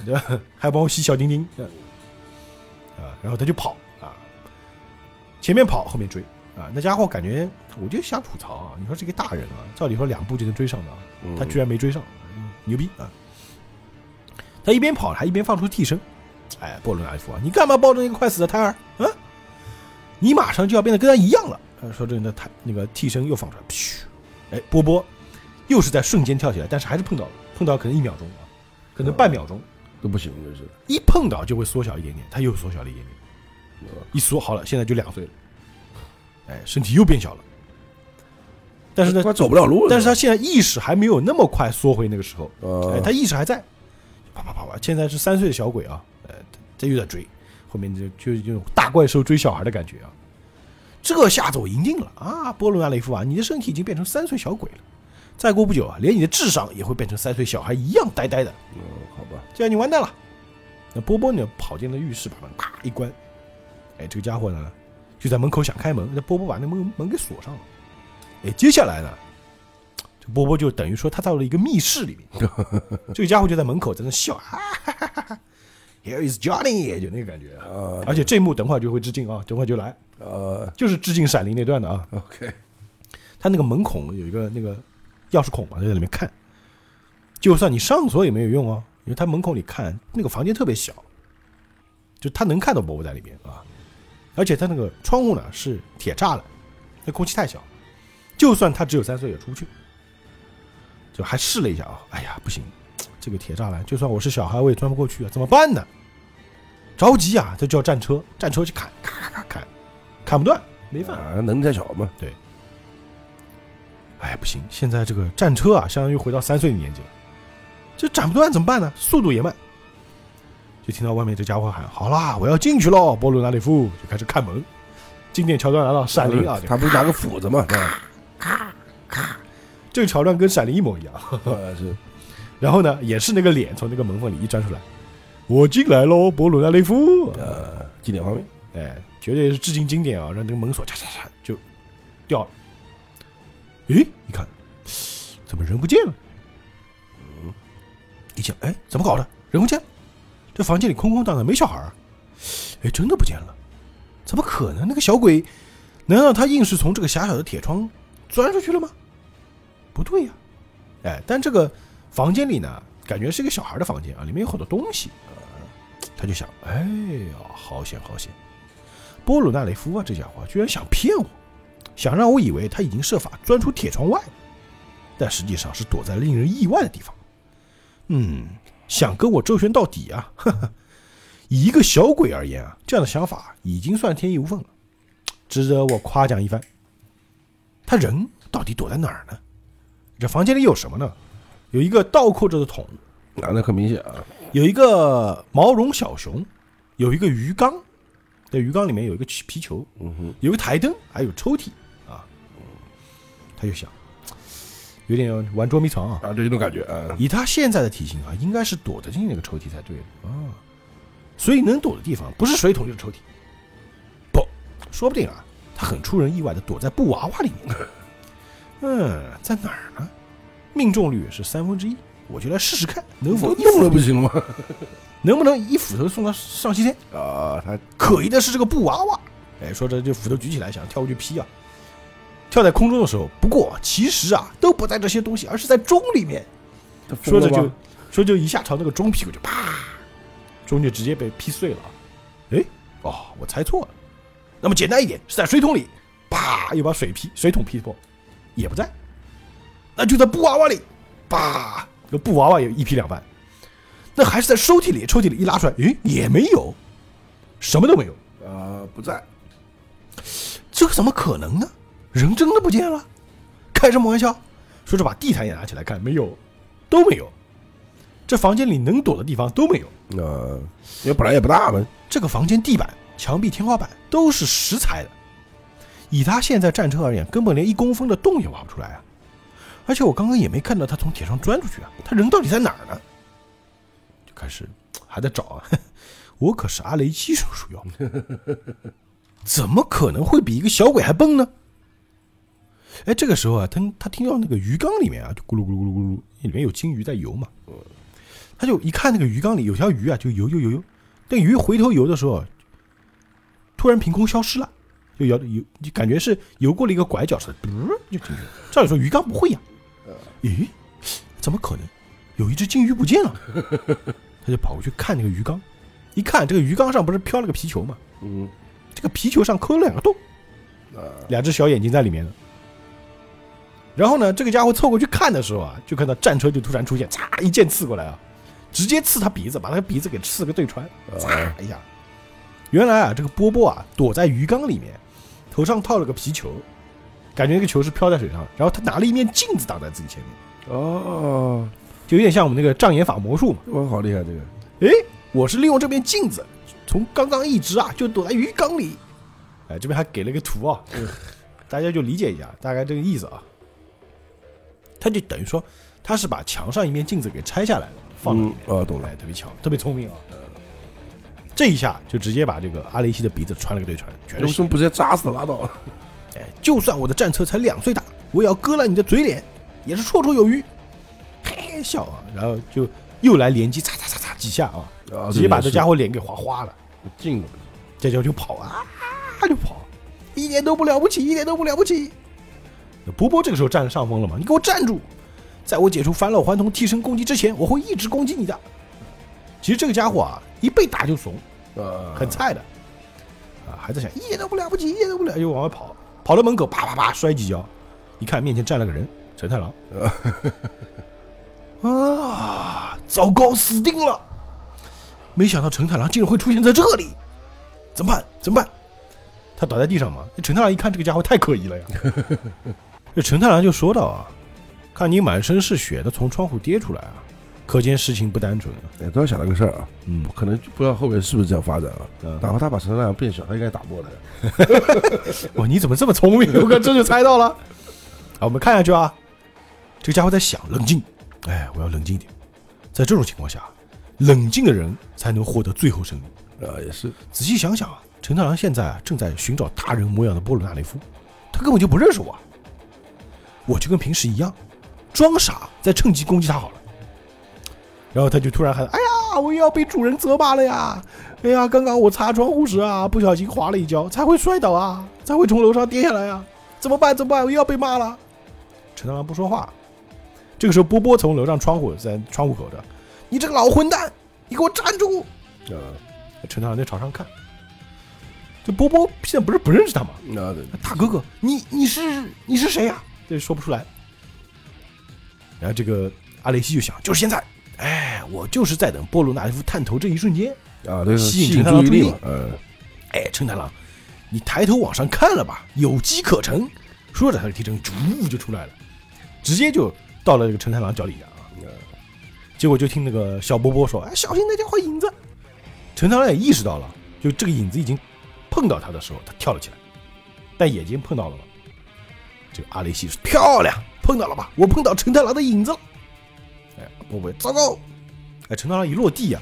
对吧？还帮我吸小丁丁，啊，然后他就跑啊，前面跑，后面追啊，那家伙感觉我就想吐槽啊，你说这个大人啊，照理说两步就能追上的他居然没追上，嗯牛逼啊！他一边跑还一边放出替身，哎，波伦纳利夫啊，你干嘛抱着那个快死的胎儿啊？你马上就要变得跟他一样了。啊说这个胎那个替身又放出来，噗，哎，波波又是在瞬间跳起来，但是还是碰到了，碰到可能一秒钟啊，可能半秒钟，都不行，就是一碰到就会缩小一点点，他又缩小了一点点，一缩好了，现在就两岁了，哎，身体又变小了。但是呢，他走不了路了。但是他现在意识还没有那么快缩回那个时候，呃哎，他意识还在，啪啪啪啪，现在是三岁的小鬼啊，呃，这又在追，后面就就就大怪兽追小孩的感觉啊，这下子我赢定了啊，波罗纳雷夫啊，你的身体已经变成三岁小鬼了，再过不久啊，连你的智商也会变成三岁小孩一样呆呆的，嗯，好吧，这样你完蛋了。那波波呢，跑进了浴室，把门啪一关，哎，这个家伙呢就在门口想开门，那波波把那门门给锁上了。哎，接下来呢，这波波就等于说他到了一个密室里面，这个家伙就在门口在那笑，哈哈哈哈哈，Here is Johnny，就那个感觉啊。啊而且这一幕等会儿就会致敬啊，等会儿就来，呃就是致敬《闪灵》那段的啊。，OK，他那个门孔有一个那个钥匙孔嘛，就在里面看。就算你上锁也没有用哦，因为他门口里看那个房间特别小，就他能看到波波在里面啊。而且他那个窗户呢是铁栅栏，那空气太小，就算他只有三岁也出不去。就还试了一下啊，哎呀不行，这个铁栅栏，就算我是小孩我也钻不过去啊，怎么办呢？着急啊，他就叫战车，战车去砍，咔咔咔砍，砍不断，没办法。啊，能力太小嘛，对哎，不行，现在这个战车啊，相当于回到三岁的年纪了，这斩不断怎么办呢？速度也慢，就听到外面这家伙喊：“好啦，我要进去喽！”波鲁纳里夫就开始看门，经典桥段来了，闪灵啊！他不是拿个斧子嘛，咔咔？这个桥段跟闪灵一模一样。呃是，然后呢，也是那个脸从那个门缝里一钻出来，我进来喽，波鲁纳雷夫。呃，经典画面，哎，绝对是致敬经典啊！让这个门锁嚓嚓嚓就掉了。咦，一看，怎么人不见了？嗯，一想，哎，怎么搞的？人不见了？这房间里空空荡荡，没小孩儿。哎，真的不见了？怎么可能？那个小鬼，难道他硬是从这个狭小的铁窗钻出去了吗？不对呀、哎，但这个房间里呢，感觉是一个小孩的房间啊，里面有很多东西。他就想，哎呀，好险好险！波鲁纳雷夫啊，这家伙居然想骗我，想让我以为他已经设法钻出铁窗外，但实际上是躲在令人意外的地方。嗯，想跟我周旋到底啊！哈哈，以一个小鬼而言啊，这样的想法已经算天衣无缝了，值得我夸奖一番。他人到底躲在哪儿呢？这房间里有什么呢？有一个倒扣着的桶，啊，那很明显啊，有一个毛绒小熊，有一个鱼缸，在鱼缸里面有一个皮球，嗯哼，有个台灯，还有抽屉啊。他就想，有点玩捉迷藏啊。啊，就这种感觉啊，以他现在的体型啊，应该是躲得进那个抽屉才对的啊。所以能躲的地方不是水桶就是抽屉，不，说不定啊，他很出人意外的躲在布娃娃里面。嗯，在哪儿呢？命中率是三分之一，我就来试试看，能否一用了不行吗？能不能一斧头送到上西天？啊，他可疑的是这个布娃娃，哎，说着就斧头举起来想跳过去劈啊，跳在空中的时候，不过其实啊都不在这些东西，而是在钟里面。说着就说就一下朝那个钟屁股就啪，钟就直接被劈碎了。哎，哦，我猜错了。那么简单一点，是在水桶里，啪，又把水劈水桶劈破，也不在。那就在布娃娃里，啪，这个布娃娃也一劈两半。那还是在抽屉里，抽屉里一拉出来，诶，也没有，什么都没有。啊不在，这个怎么可能呢？人真的不见了？开什么玩笑？说着把地毯也拿起来看，没有，都没有。这房间里能躲的地方都没有。呃，因为本来也不大嘛，这个房间地板、墙壁、天花板都是石材的，以他现在战车而言，根本连一公分的洞也挖不出来啊！而且我刚刚也没看到他从铁上钻出去啊，他人到底在哪儿呢？就开始还在找啊！我可是阿雷基叔叔哟，怎么可能会比一个小鬼还笨呢？哎，这个时候啊，他他听到那个鱼缸里面啊，就咕噜咕噜咕噜咕噜，里面有金鱼在游嘛，他就一看那个鱼缸里有条鱼啊，就游游游游，那鱼回头游的时候，突然凭空消失了，就游游，就感觉是游过了一个拐角似的，就进去了。照理说鱼缸不会呀、咦，怎么可能？有一只金鱼不见了，他就跑过去看那个鱼缸，一看这个鱼缸上不是飘了个皮球嘛？嗯，这个皮球上抠了两个洞，啊，两只小眼睛在里面呢。然后呢，这个家伙凑过去看的时候啊，就看到战车就突然出现，嚓一剑刺过来啊，直接刺他鼻子，把他鼻子给刺个对穿，嚓一下。原来啊，这个波波啊躲在鱼缸里面，头上套了个皮球，感觉那个球是飘在水上，然后他拿了一面镜子挡在自己前面，哦，就有点像我们那个障眼法魔术嘛。哇，好厉害这个，诶，我是利用这面镜子，从刚刚一直啊就躲在鱼缸里。哎，这边还给了个图啊，大家就理解一下，大概这个意思啊。他就等于说，他是把墙上一面镜子给拆下来了，放到里面。嗯哦懂了哎，特别巧，特别聪明啊。这一下就直接把这个阿雷西的鼻子穿了个对穿，全是血。为什么不直接扎死拉倒？哎，就算我的战车才两岁大，我也要割烂你的嘴脸，也是绰绰有余。嘿嘿笑啊，然后就又来连击，擦擦擦擦几下啊，啊，直接把这家伙伙脸给划花了。进了，这家伙就跑啊，就跑，一点都不了不起，一点都不了不起。那波波这个时候占了上风了嘛？你给我站住！在我解除返老还童替身攻击之前，我会一直攻击你的。其实这个家伙啊，一被打就怂，呃，很菜的，啊，还在想一点都不了不起，一点都不了，就往外跑，跑到门口啪啪啪摔几跤，一看面前站了个人，陈太郎。啊，糟糕，死定了！没想到陈太郎竟然会出现在这里，怎么办？怎么办？他倒在地上嘛。这陈太郎一看这个家伙太可疑了呀。这陈太郎就说道啊，看你满身是血的从窗户跌出来啊，可见事情不单纯啊。哎，突然想到个事儿啊，嗯，可能不知道后面是不是这样发展啊。嗯哪怕他把陈太郎变小，他应该打不过的。哇，你怎么这么聪明？我哥这就猜到了。啊，我们看下去啊，这个家伙在想，冷静。哎，我要冷静一点。在这种情况下，冷静的人才能获得最后胜利。啊，也是，仔细想想啊，陈太郎现在啊正在寻找大人模样的波鲁纳雷夫，他根本就不认识我啊。我就跟平时一样，装傻，再趁机攻击他好了。然后他就突然喊：“哎呀，我又要被主人责骂了呀！哎呀，刚刚我擦窗户时啊，不小心滑了一跤，才会摔倒啊，才会从楼上跌下来啊！怎么办？怎么办？我又要被骂了。”陈大郎不说话。这个时候，波波从楼上窗户在窗户口的：“你这个老混蛋，你给我站住！”呃，陈大郎在朝上看，这波波现在不是不认识他吗？大哥哥，你你是你是谁呀、这说不出来。然后这个阿雷西就想，就是现在，哎，我就是在等波罗纳雷夫探头这一瞬间。啊，对，吸引吸引陈太郎注意力嘛，嗯，哎，陈太郎，你抬头往上看了吧，有机可乘。说着，他的提成呜就出来了，直接就到了这个陈太郎脚底下啊。结果就听那个小波波说：“哎，小心那家伙影子。”陈太郎也意识到了，就这个影子已经碰到他的时候，他跳了起来，但眼睛碰到了吗？这个阿雷西说：“漂亮，碰到了吧？我碰到陈太郎的影子了。”哎，波波，糟糕！哎，陈太郎一落地呀、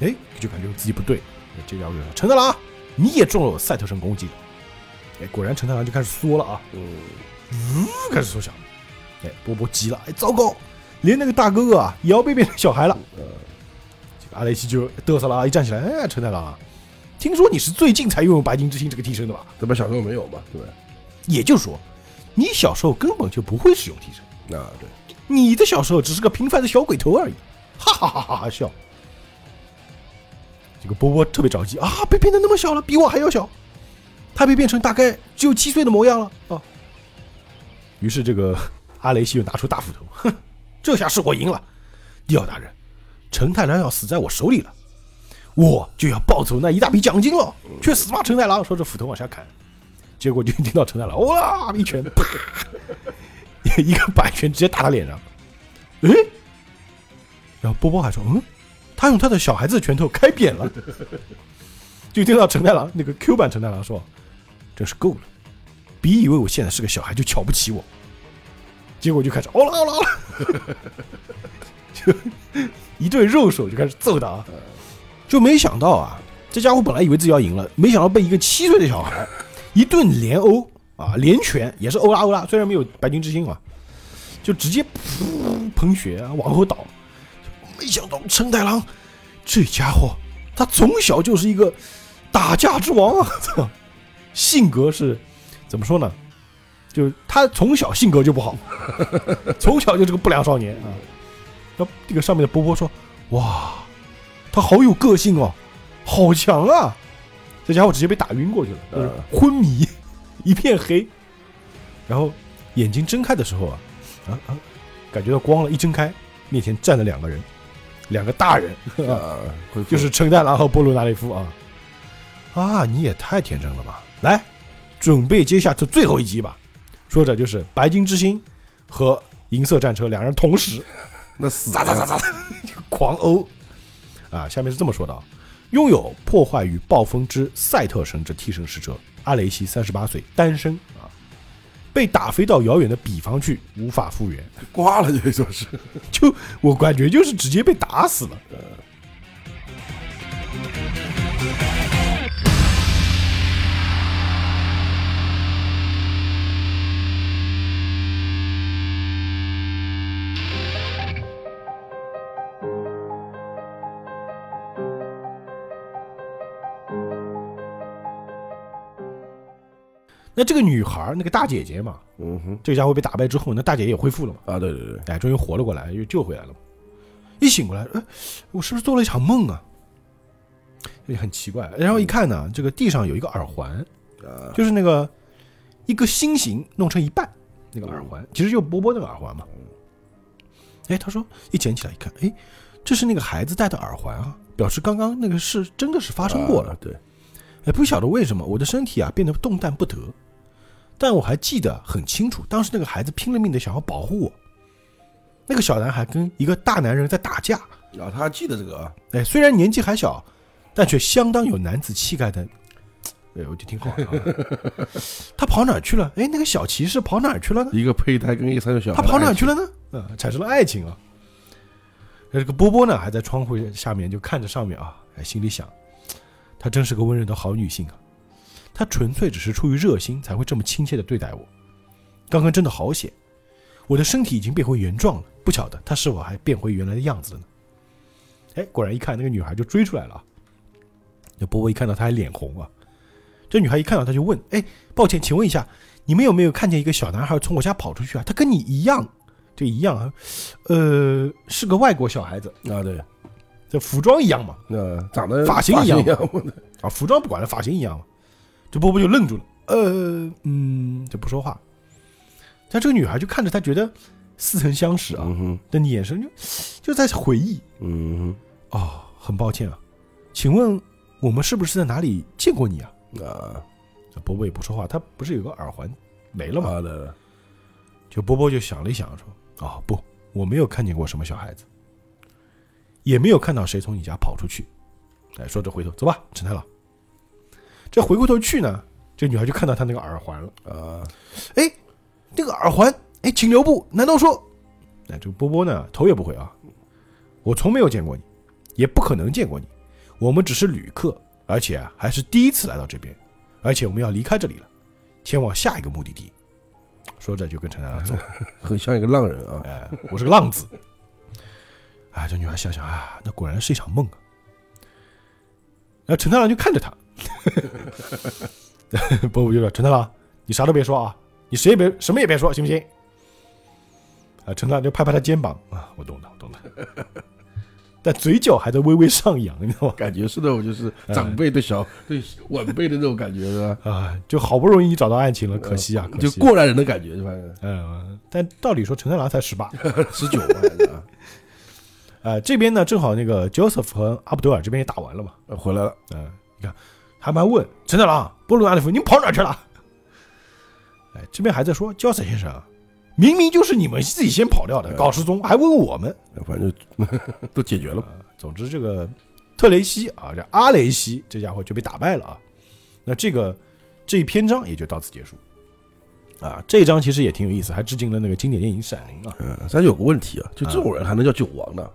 哎，就感觉自己不对。这家伙就说：“陈太郎，你也中了我赛特神攻击。”哎，果然陈太郎就开始缩了啊，嗯，呜，开始缩小。哎，波波急了，哎，糟糕，连那个大哥哥啊也要被变成小孩了。这个阿雷西就嘚瑟了啊，一站起来，哎，陈太郎啊，听说你是最近才拥有白金之星这个替身的吧？怎么小时候没有嘛，对吧？也就是说，你小时候根本就不会使用替身，啊，对，你的小时候只是个平凡的小鬼头而已，哈哈哈哈哈笑。这个波波特别着急啊，被变得那么小了，比我还要小，他被变成大概只有七岁的模样了啊。于是这个阿雷西又拿出大斧头，哼，这下是我赢了。迪奥大人，陈太郎要死在我手里了，我就要抱走那一大笔奖金了。去死吧，陈太郎！说着斧头往下砍，结果就听到陈太郎哇一拳，啪，一个摆拳直接打他脸上。诶，然后波波还说，嗯，他用他的小孩子拳头开扁了。就听到陈太郎那个 Q 版陈太郎说，真是够了，别以为我现在是个小孩就瞧不起我。结果就开始哦啦哦啦哦啦，就一对肉手就开始揍他！就没想到啊，这家伙本来以为自己要赢了，没想到被一个七岁的小孩一顿连殴啊，连拳也是欧拉欧拉，虽然没有白金之星啊，就直接噗喷血啊往后倒。没想到陈太郎这家伙，他从小就是一个打架之王啊！操，性格是怎么说呢？就他从小性格就不好，从小就是个不良少年啊。那这个上面的波波说：“哇，他好有个性哦，好强啊！”这家伙直接被打晕过去了，就是昏迷，一片黑。然后眼睛睁开的时候啊，啊啊，感觉到光了，一睁开，面前站了两个人，两个大人，就是陈太郎和波罗纳雷夫啊。啊，你也太天真了吧！来，准备接下这最后一击吧。说着就是白金之星和银色战车两人同时那死咋咋咋咋狂殴啊！下面是这么说的啊：拥有破坏与暴风之赛特神之替身使者阿雷西三十八岁，单身啊，被打飞到遥远的彼方去，无法复原。挂了，就说是 就我感觉就是直接被打死了。那这个女孩儿，那个大姐姐嘛，嗯哼，这个家伙被打败之后，那大姐姐也恢复了嘛，啊，对对对，哎，终于活了过来，又救回来了嘛。一醒过来，哎，我是不是做了一场梦啊？也很奇怪。然后一看呢，这个地上有一个耳环，啊，就是那个一个心形弄成一半那个耳环，其实就波波那个耳环嘛。哎，他说一捡起来一看，哎，这是那个孩子戴的耳环啊，表示刚刚那个事真的是发生过了。啊对，哎，不晓得为什么我的身体啊变得动弹不得，但我还记得很清楚，当时那个孩子拼了命的想要保护我，那个小男孩跟一个大男人在打架，啊，他还记得这个啊，哎，虽然年纪还小，但却相当有男子气概的，哎，我就挺好、啊。他跑哪儿去了？哎，那个小骑士跑哪儿去了呢？一个胚胎跟一个三岁小孩，他跑哪儿去了？呢？啊，产生了爱情啊。那这个波波呢，还在窗户下面就看着上面啊，哎，心里想，她真是个温柔的好女性啊。她纯粹只是出于热心才会这么亲切的对待我。刚刚真的好险，我的身体已经变回原状了，不晓得他是否还变回原来的样子了呢？哎，果然一看那个女孩就追出来了啊。那波波一看到她还脸红啊。这女孩一看到他就问：“哎，抱歉，请问一下，你们有没有看见一个小男孩从我家跑出去啊？他跟你一样，就一样啊，呃，是个外国小孩子，啊，对，这服装一样嘛，那长得发型一样一样 啊，服装不管了，发型一样嘛。这波波就愣住了，呃，嗯，就不说话。但这个女孩就看着他，觉得似曾相识啊，但眼神就就在回忆。嗯哦，很抱歉啊，请问我们是不是在哪里见过你啊？哼，啊，这波波也不说话，他不是有个耳环没了吗？就波波就想了一想，说：“哦，不，我没有看见过什么小孩子，也没有看到谁从你家跑出去。”哎，说着回头走吧，陈太郎。这回过头去呢，这女孩就看到他那个耳环了。啊，哎，那个耳环，哎，请留步。难道说，哎，这个波波呢，头也不回啊，我从没有见过你，也不可能见过你。我们只是旅客，而且啊，还是第一次来到这边，而且我们要离开这里了，前往下一个目的地。说着就跟陈太郎走。很像一个浪人啊，哎，我是个浪子。哎，这女孩想想啊，那果然是一场梦啊。然后陈太郎就看着他，波波就说：“陈太郎，你啥都别说啊，你谁也别什么也别说，行不行？啊，陈太郎就拍拍他肩膀啊，我懂了，我懂了。但嘴角还在微微上扬，你知道吗？感觉是那种就是长辈对小对晚辈的那种感觉是吧？啊，就好不容易找到爱情了，可惜啊，可就过来人的感觉是吧？嗯，但道理说陈太郎才十八，十九嘛 啊，呃，这边呢正好那个 Joseph 和阿布德尔这边也打完了嘛，呃回来了，嗯、你看还问陈太郎、波鲁纳里夫，你们跑哪去了？哎，这边还在说焦塞先生啊，明明就是你们自己先跑掉的，搞失踪，还问我们。反正 都解决了。总之，这个特雷西啊，这阿雷西这家伙就被打败了啊。那这个这一篇章也就到此结束啊。这一章其实也挺有意思，还致敬了那个经典电影《闪灵》啊。嗯，但是有个问题啊，就这种人还能叫九王呢？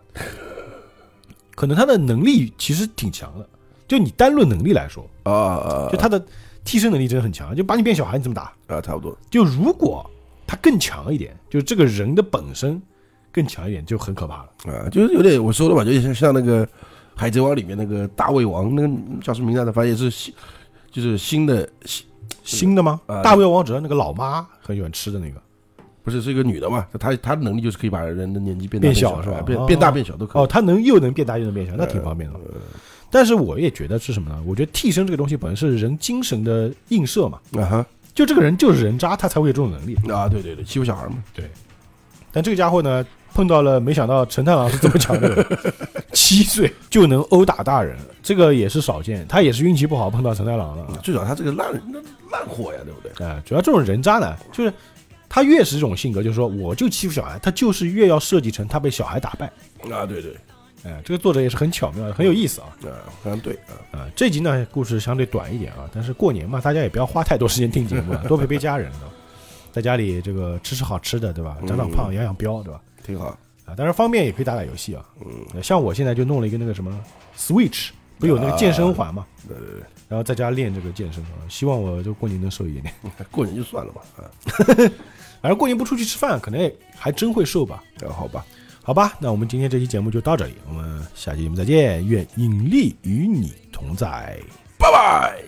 可能他的能力其实挺强的，就你单论能力来说，啊啊，就他的替身能力真的很强，就把你变小孩，你怎么打？啊差不多，就如果他更强一点，就是这个人的本身更强一点，就很可怕了。啊，就是有点我说的嘛，就像像那个《海贼王》里面那个大胃王，那个叫什么名字来着？反正也是新，就是新的新，新的吗？啊大胃王主要那个老妈很喜欢吃的那个，不是是一个女的嘛？她她的能力就是可以把人的年纪变大变小是吧哦变变大变小都可以。哦，她能又能变大又能变小，那挺方便的。但是我也觉得是什么呢？我觉得替身这个东西本身是人精神的映射嘛，啊哈就这个人就是人渣，他才会有这种能力。啊，对对对，欺负小孩嘛，对但这个家伙呢，碰到了没想到陈太郎是这么强的人，七岁就能殴打大人，这个也是少见。他也是运气不好碰到陈太郎了啊。最主要他这个烂那烂货呀，对不对？哎，主要这种人渣呢，就是他越是这种性格，就是说我就欺负小孩，他就是越要设计成他被小孩打败。啊，对对，哎，这个作者也是很巧妙的，很有意思啊。啊，非常对啊，啊，这集呢故事相对短一点啊，但是过年嘛，大家也不要花太多时间听节目了，多陪陪家人，啊？在家里这个吃吃好吃的，对吧？长长胖，养养膘，对吧？挺好。啊，当然方便也可以打打游戏啊。嗯，像我现在就弄了一个那个什么 Switch，不有那个健身环嘛，对对对，然后在家练这个健身啊，希望我就过年能瘦一点点。过年就算了吧，啊，反正过年不出去吃饭，可能也还真会瘦吧。啊好吧，好吧，那我们今天这期节目就到这里，我们下期节目再见，愿引力与你同在。拜拜。